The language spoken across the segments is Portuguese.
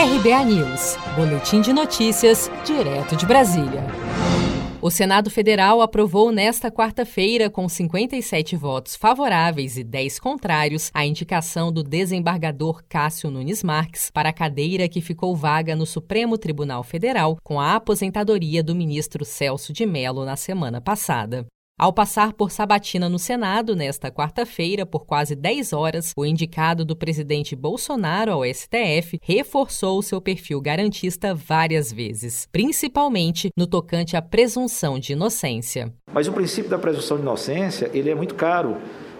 RBA News, Boletim de Notícias, direto de Brasília. O Senado Federal aprovou nesta quarta-feira, com 57 votos favoráveis e 10 contrários, a indicação do desembargador Cássio Nunes Marques para a cadeira que ficou vaga no Supremo Tribunal Federal com a aposentadoria do ministro Celso de Mello na semana passada. Ao passar por sabatina no Senado nesta quarta-feira por quase 10 horas, o indicado do presidente Bolsonaro ao STF reforçou seu perfil garantista várias vezes, principalmente no tocante à presunção de inocência. Mas o princípio da presunção de inocência, ele é muito caro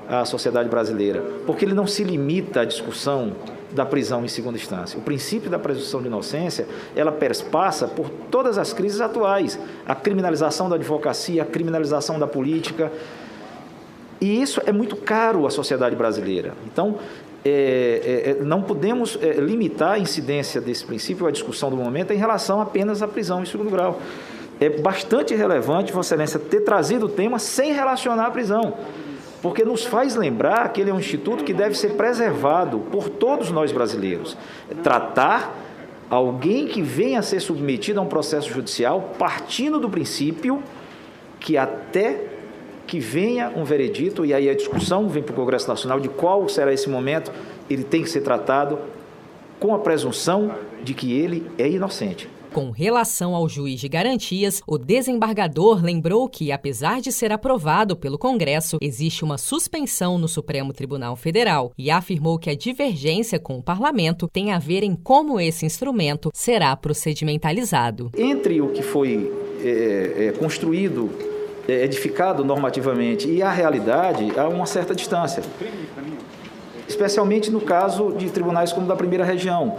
à sociedade brasileira, porque ele não se limita à discussão da prisão em segunda instância. O princípio da presunção de inocência, ela passa por todas as crises atuais, a criminalização da advocacia, a criminalização da política, e isso é muito caro à sociedade brasileira. Então, é, é, é não podemos é, limitar a incidência desse princípio, a discussão do momento, em relação apenas à prisão em segundo grau. É bastante relevante, Vossa Excelência, ter trazido o tema sem relacionar a prisão porque nos faz lembrar que ele é um instituto que deve ser preservado por todos nós brasileiros. Tratar alguém que venha a ser submetido a um processo judicial partindo do princípio que até que venha um veredito, e aí a discussão vem para o Congresso Nacional de qual será esse momento, ele tem que ser tratado com a presunção de que ele é inocente. Com relação ao juiz de garantias, o desembargador lembrou que, apesar de ser aprovado pelo Congresso, existe uma suspensão no Supremo Tribunal Federal e afirmou que a divergência com o parlamento tem a ver em como esse instrumento será procedimentalizado. Entre o que foi é, é, construído, é, edificado normativamente e a realidade, há uma certa distância. Especialmente no caso de tribunais como da primeira região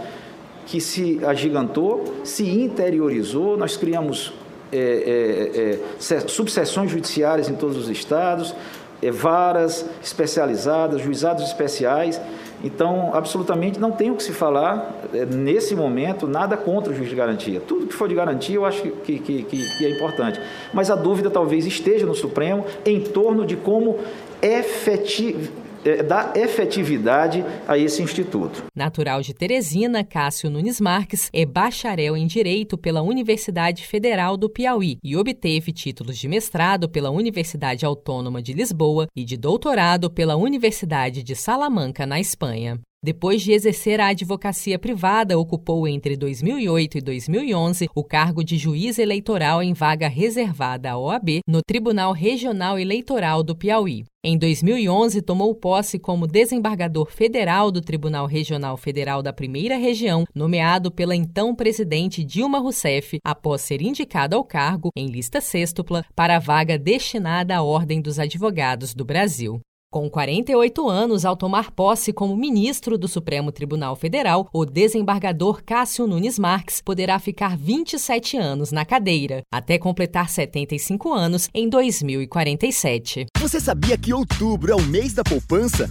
que se agigantou, se interiorizou, nós criamos é, é, é, subseções judiciárias em todos os estados, é, varas especializadas, juizados especiais. Então, absolutamente não tem o que se falar é, nesse momento, nada contra o juiz de garantia. Tudo que for de garantia eu acho que, que, que, que é importante. Mas a dúvida talvez esteja no Supremo em torno de como efetiv é, efetividade a esse instituto. Natural de Teresina, Cássio Nunes Marques é bacharel em Direito pela Universidade Federal do Piauí e obteve títulos de mestrado pela Universidade Autônoma de Lisboa e de doutorado pela Universidade de Salamanca, na Espanha. Depois de exercer a advocacia privada, ocupou entre 2008 e 2011 o cargo de juiz eleitoral em vaga reservada à OAB no Tribunal Regional Eleitoral do Piauí. Em 2011, tomou posse como desembargador federal do Tribunal Regional Federal da Primeira Região, nomeado pela então presidente Dilma Rousseff, após ser indicado ao cargo, em lista sextupla, para a vaga destinada à Ordem dos Advogados do Brasil. Com 48 anos, ao tomar posse como ministro do Supremo Tribunal Federal, o desembargador Cássio Nunes Marques poderá ficar 27 anos na cadeira, até completar 75 anos em 2047. Você sabia que outubro é o mês da poupança?